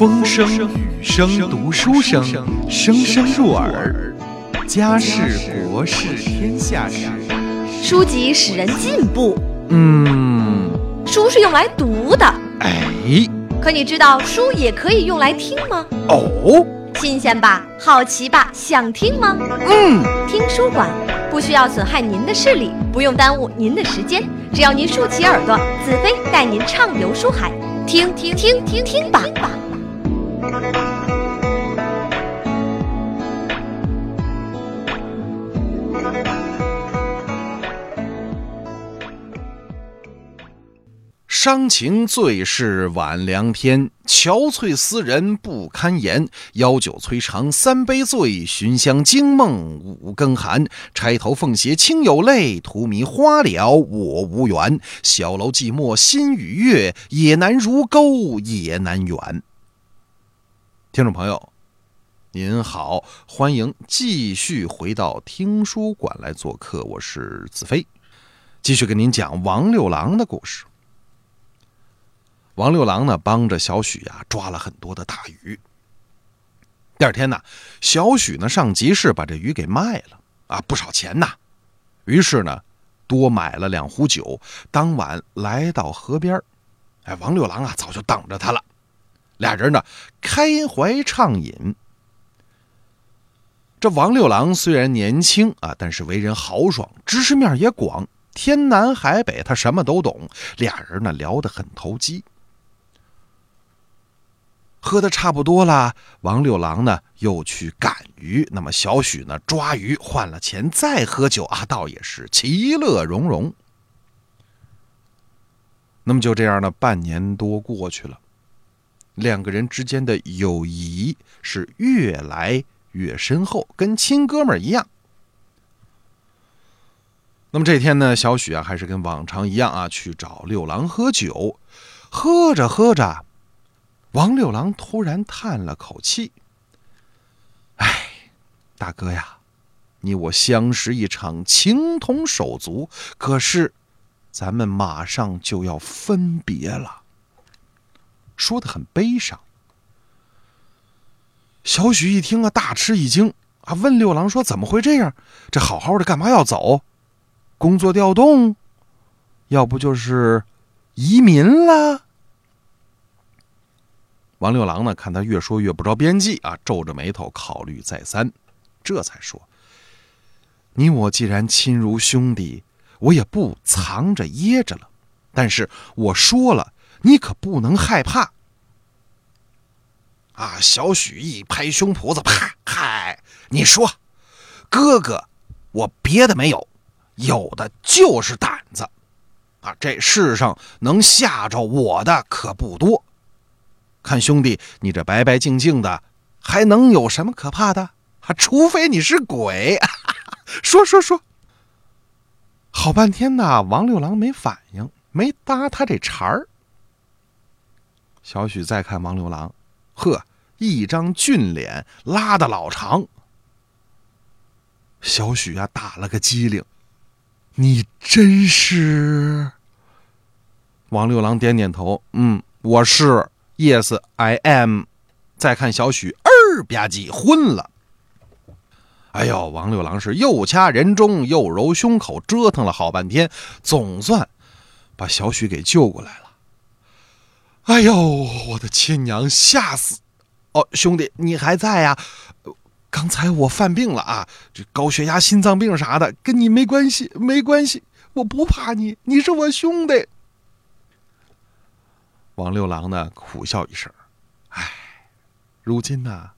风声、雨声、读书声，声声入耳。家事、国事、天下事，书籍使人进步，嗯，书是用来读的。哎，可你知道书也可以用来听吗？哦，新鲜吧？好奇吧？想听吗？嗯，听书馆不需要损害您的视力，不用耽误您的时间，只要您竖起耳朵，子飞带您畅游书海，听听听听听吧。伤情最是晚凉天，憔悴思人不堪言。邀酒摧肠三杯醉，寻香惊梦五更寒。钗头凤斜亲有泪，荼蘼花了我无缘。小楼寂寞心与月，也难如钩也难圆。听众朋友，您好，欢迎继续回到听书馆来做客，我是子飞，继续跟您讲王六郎的故事。王六郎呢，帮着小许呀抓了很多的大鱼。第二天呢，小许呢上集市把这鱼给卖了啊，不少钱呐。于是呢，多买了两壶酒。当晚来到河边哎，王六郎啊早就等着他了。俩人呢开怀畅饮。这王六郎虽然年轻啊，但是为人豪爽，知识面也广，天南海北他什么都懂。俩人呢聊得很投机。喝的差不多了，王六郎呢又去赶鱼，那么小许呢抓鱼换了钱再喝酒啊，倒也是其乐融融。那么就这样呢，半年多过去了，两个人之间的友谊是越来越深厚，跟亲哥们儿一样。那么这天呢，小许啊还是跟往常一样啊，去找六郎喝酒，喝着喝着。王六郎突然叹了口气：“哎，大哥呀，你我相识一场，情同手足，可是咱们马上就要分别了。”说的很悲伤。小许一听啊，大吃一惊啊，问六郎说：“怎么会这样？这好好的干嘛要走？工作调动？要不就是移民了？”王六郎呢，看他越说越不着边际啊，皱着眉头考虑再三，这才说：“你我既然亲如兄弟，我也不藏着掖着了。但是我说了，你可不能害怕。”啊！小许一拍胸脯子，啪！嗨，你说，哥哥，我别的没有，有的就是胆子。啊，这世上能吓着我的可不多。看兄弟，你这白白净净的，还能有什么可怕的？啊除非你是鬼。说说说，好半天呐，王六郎没反应，没搭他这茬儿。小许再看王六郎，呵，一张俊脸拉的老长。小许啊，打了个机灵，你真是？王六郎点点头，嗯，我是。Yes, I am。再看小许，二吧唧昏了。哎呦，王六郎是又掐人中又揉胸口，折腾了好半天，总算把小许给救过来了。哎呦，我的亲娘，吓死！哦，兄弟，你还在呀？刚才我犯病了啊，这高血压、心脏病啥的，跟你没关系，没关系，我不怕你，你是我兄弟。王六郎呢，苦笑一声：“唉，如今呢，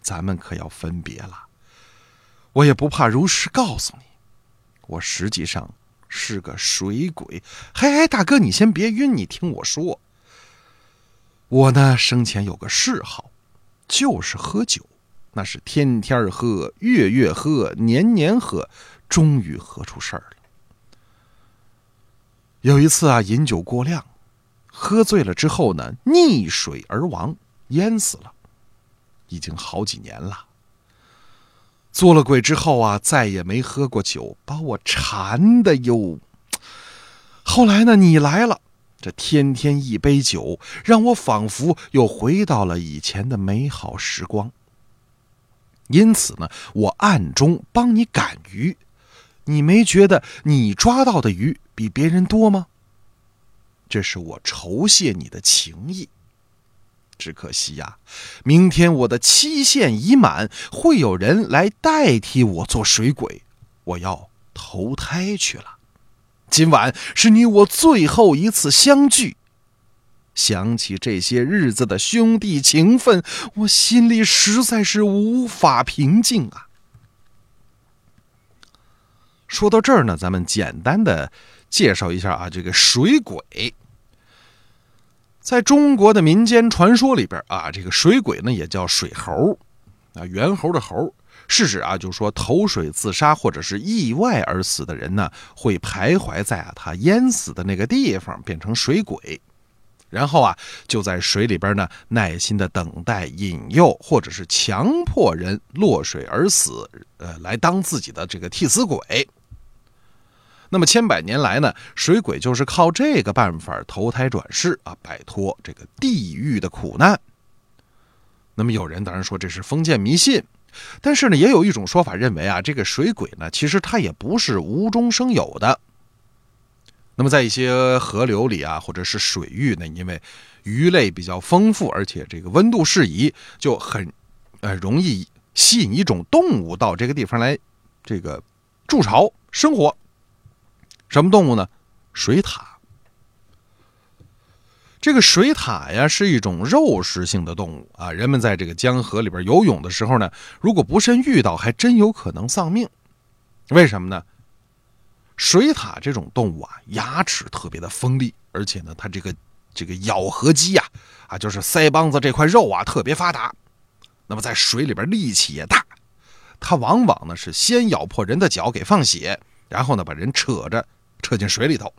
咱们可要分别了。我也不怕如实告诉你，我实际上是个水鬼。嘿，大哥，你先别晕，你听我说。我呢，生前有个嗜好，就是喝酒，那是天天喝，月月喝，年年喝，终于喝出事儿了。有一次啊，饮酒过量。”喝醉了之后呢，溺水而亡，淹死了，已经好几年了。做了鬼之后啊，再也没喝过酒，把我馋的哟。后来呢，你来了，这天天一杯酒，让我仿佛又回到了以前的美好时光。因此呢，我暗中帮你赶鱼，你没觉得你抓到的鱼比别人多吗？这是我酬谢你的情谊。只可惜呀，明天我的期限已满，会有人来代替我做水鬼，我要投胎去了。今晚是你我最后一次相聚，想起这些日子的兄弟情分，我心里实在是无法平静啊。说到这儿呢，咱们简单的介绍一下啊，这个水鬼。在中国的民间传说里边啊，这个水鬼呢也叫水猴，啊，猿猴的猴，是指啊，就是说投水自杀或者是意外而死的人呢，会徘徊在啊他淹死的那个地方，变成水鬼，然后啊就在水里边呢耐心的等待引诱或者是强迫人落水而死，呃，来当自己的这个替死鬼。那么千百年来呢，水鬼就是靠这个办法投胎转世啊，摆脱这个地狱的苦难。那么有人当然说这是封建迷信，但是呢，也有一种说法认为啊，这个水鬼呢，其实它也不是无中生有的。那么在一些河流里啊，或者是水域呢，因为鱼类比较丰富，而且这个温度适宜，就很呃容易吸引一种动物到这个地方来这个筑巢生活。什么动物呢？水獭。这个水獭呀，是一种肉食性的动物啊。人们在这个江河里边游泳的时候呢，如果不慎遇到，还真有可能丧命。为什么呢？水獭这种动物啊，牙齿特别的锋利，而且呢，它这个这个咬合肌呀，啊，就是腮帮子这块肉啊，特别发达。那么在水里边力气也大，它往往呢是先咬破人的脚给放血，然后呢把人扯着。扯进水里头，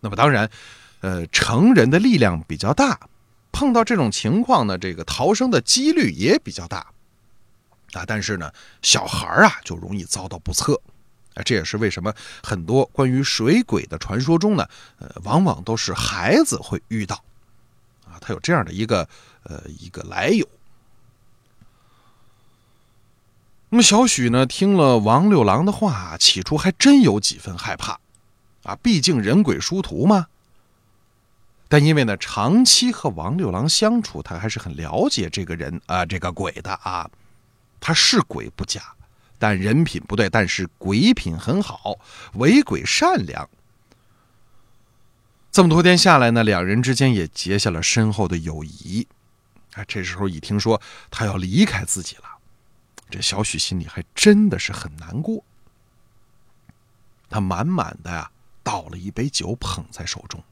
那么当然，呃，成人的力量比较大，碰到这种情况呢，这个逃生的几率也比较大，啊，但是呢，小孩啊就容易遭到不测，啊，这也是为什么很多关于水鬼的传说中呢，呃，往往都是孩子会遇到，啊，他有这样的一个呃一个来由。那么小许呢，听了王六郎的话，起初还真有几分害怕，啊，毕竟人鬼殊途嘛。但因为呢，长期和王六郎相处，他还是很了解这个人啊，这个鬼的啊。他是鬼不假，但人品不对，但是鬼品很好，为鬼善良。这么多天下来呢，两人之间也结下了深厚的友谊。啊，这时候一听说他要离开自己了。这小许心里还真的是很难过，他满满的呀倒了一杯酒，捧在手中。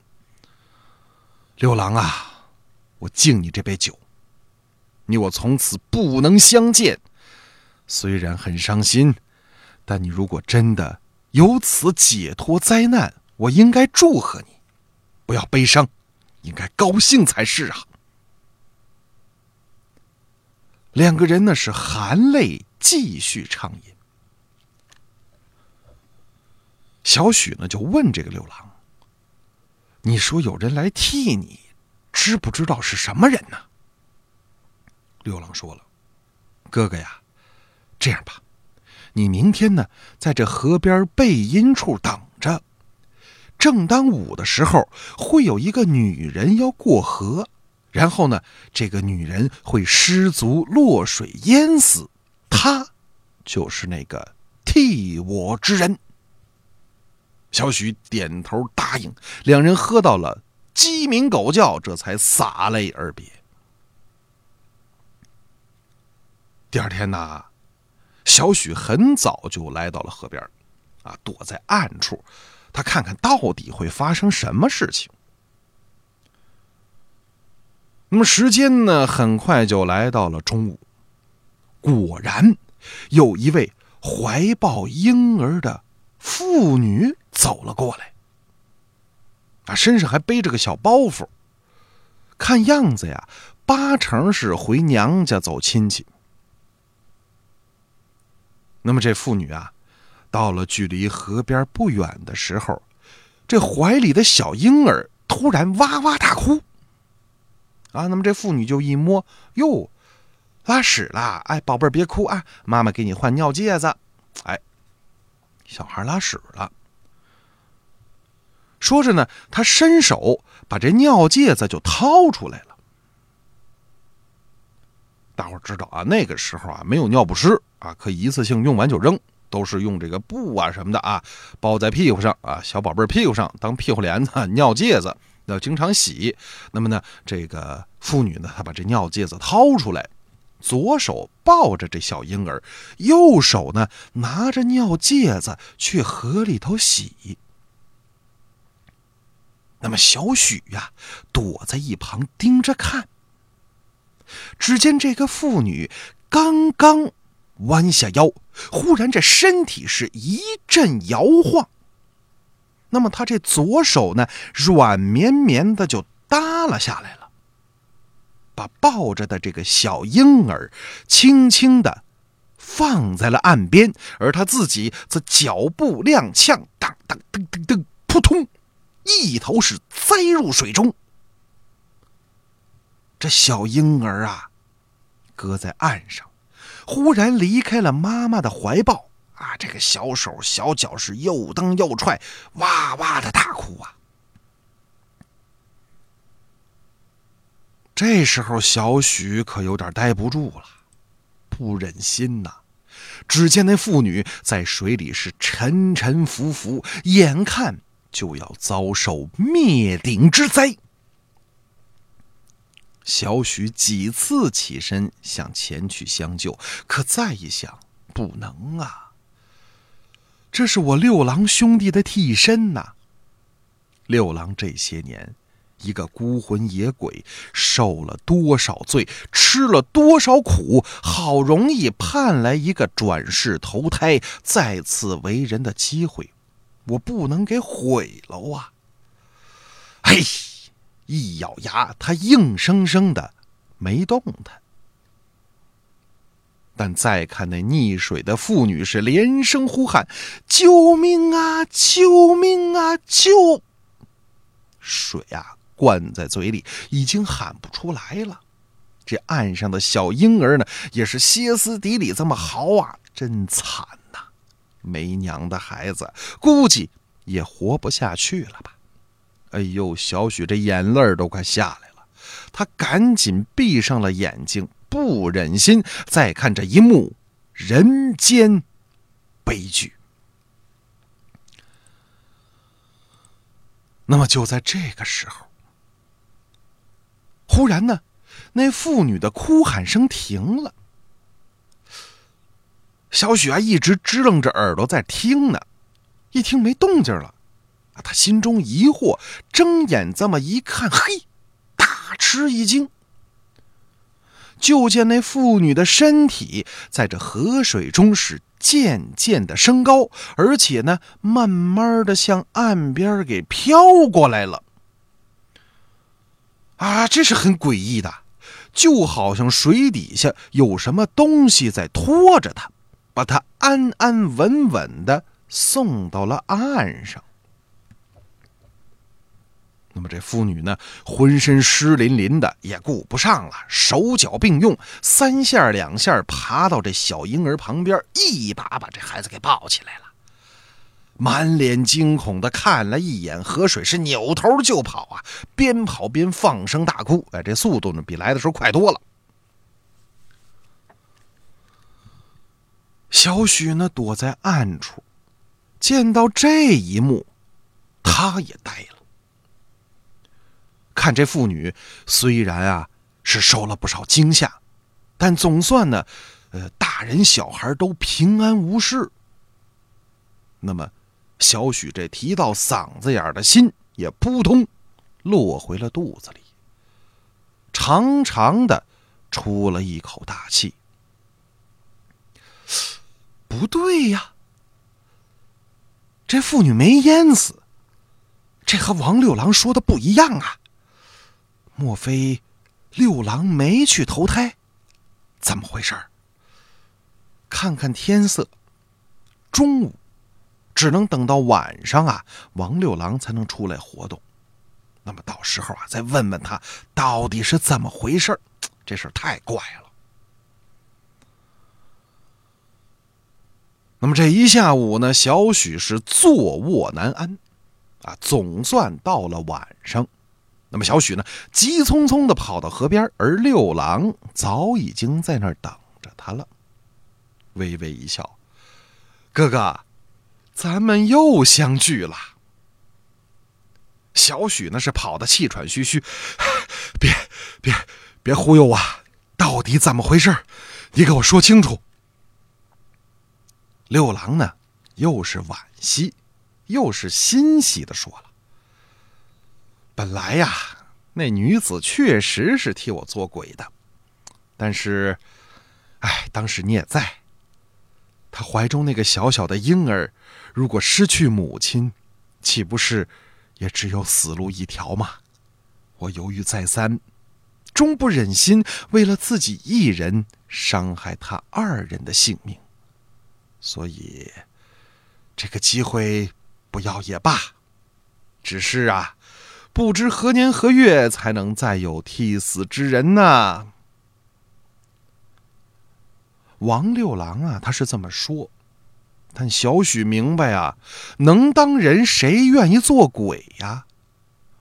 六郎啊，我敬你这杯酒。你我从此不能相见，虽然很伤心，但你如果真的由此解脱灾难，我应该祝贺你，不要悲伤，应该高兴才是啊。两个人呢是含泪继续畅饮。小许呢就问这个六郎：“你说有人来替你，知不知道是什么人呢？”六郎说了：“哥哥呀，这样吧，你明天呢在这河边背阴处等着，正当午的时候，会有一个女人要过河。”然后呢，这个女人会失足落水淹死，她就是那个替我之人。小许点头答应，两人喝到了鸡鸣狗叫，这才洒泪而别。第二天呢，小许很早就来到了河边，啊，躲在暗处，他看看到底会发生什么事情。那么时间呢，很快就来到了中午。果然，有一位怀抱婴儿的妇女走了过来，啊，身上还背着个小包袱，看样子呀，八成是回娘家走亲戚。那么这妇女啊，到了距离河边不远的时候，这怀里的小婴儿突然哇哇大哭。啊，那么这妇女就一摸，哟，拉屎了！哎，宝贝儿别哭啊，妈妈给你换尿介子。哎，小孩拉屎了。说着呢，他伸手把这尿介子就掏出来了。大伙知道啊，那个时候啊，没有尿不湿啊，可以一次性用完就扔，都是用这个布啊什么的啊，包在屁股上啊，小宝贝屁股上当屁股帘子，尿介子要经常洗。那么呢，这个妇女呢，她把这尿介子掏出来，左手抱着这小婴儿，右手呢拿着尿介子去河里头洗。那么小许呀，躲在一旁盯着看。只见这个妇女刚刚弯下腰，忽然这身体是一阵摇晃。那么她这左手呢，软绵绵的就耷拉下来了，把抱着的这个小婴儿轻轻的放在了岸边，而她自己则脚步踉跄，当当噔噔噔，扑通，一头是栽入水中。这小婴儿啊，搁在岸上，忽然离开了妈妈的怀抱啊！这个小手小脚是又蹬又踹，哇哇的大哭啊！这时候，小许可有点待不住了，不忍心呐！只见那妇女在水里是沉沉浮浮，眼看就要遭受灭顶之灾。小许几次起身想前去相救，可再一想，不能啊！这是我六郎兄弟的替身呐。六郎这些年，一个孤魂野鬼，受了多少罪，吃了多少苦，好容易盼来一个转世投胎、再次为人的机会，我不能给毁了啊！嘿。一咬牙，他硬生生的没动弹。但再看那溺水的妇女，是连声呼喊：“救命啊！救命啊！救！”水啊，灌在嘴里，已经喊不出来了。这岸上的小婴儿呢，也是歇斯底里这么嚎啊，真惨！没娘的孩子，估计也活不下去了吧。哎呦，小许这眼泪都快下来了，他赶紧闭上了眼睛，不忍心再看这一幕人间悲剧。那么就在这个时候，忽然呢，那妇女的哭喊声停了。小许啊，一直支棱着耳朵在听呢，一听没动静了。他心中疑惑，睁眼这么一看，嘿，大吃一惊。就见那妇女的身体在这河水中是渐渐的升高，而且呢，慢慢的向岸边给飘过来了。啊，这是很诡异的，就好像水底下有什么东西在拖着他，把他安安稳稳的送到了岸上。那么这妇女呢，浑身湿淋淋的，也顾不上了，手脚并用，三下两下爬到这小婴儿旁边，一把把这孩子给抱起来了，满脸惊恐的看了一眼河水，是扭头就跑啊，边跑边放声大哭，哎，这速度呢比来的时候快多了。小许呢躲在暗处，见到这一幕，他也呆了。看这妇女，虽然啊是受了不少惊吓，但总算呢，呃，大人小孩都平安无事。那么，小许这提到嗓子眼的心也扑通落回了肚子里，长长的出了一口大气。不对呀，这妇女没淹死，这和王六郎说的不一样啊。莫非六郎没去投胎？怎么回事看看天色，中午，只能等到晚上啊，王六郎才能出来活动。那么到时候啊，再问问他到底是怎么回事这事太怪了。那么这一下午呢，小许是坐卧难安，啊，总算到了晚上。那么小许呢，急匆匆的跑到河边，而六郎早已经在那儿等着他了，微微一笑：“哥哥，咱们又相聚了。”小许呢是跑得气喘吁吁，别别别忽悠我，到底怎么回事？你给我说清楚。六郎呢，又是惋惜，又是欣喜的说了：“本来呀，那女子确实是替我做鬼的，但是，哎，当时你也在。她怀中那个小小的婴儿，如果失去母亲，岂不是也只有死路一条吗？我犹豫再三，终不忍心为了自己一人伤害他二人的性命。”所以，这个机会不要也罢。只是啊，不知何年何月才能再有替死之人呢？王六郎啊，他是这么说，但小许明白啊，能当人谁愿意做鬼呀？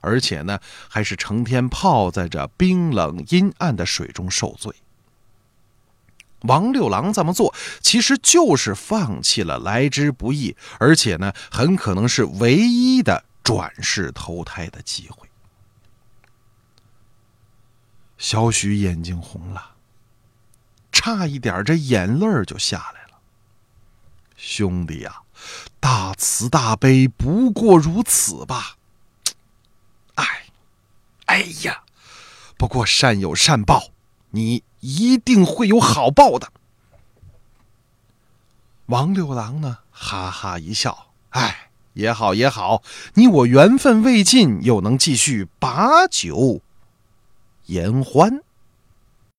而且呢，还是成天泡在这冰冷阴暗的水中受罪。王六郎这么做，其实就是放弃了来之不易，而且呢，很可能是唯一的转世投胎的机会。小许眼睛红了，差一点这眼泪就下来了。兄弟呀，大慈大悲不过如此吧？哎，哎呀，不过善有善报，你。一定会有好报的。王六郎呢？哈哈一笑，哎，也好也好，你我缘分未尽，又能继续把酒言欢。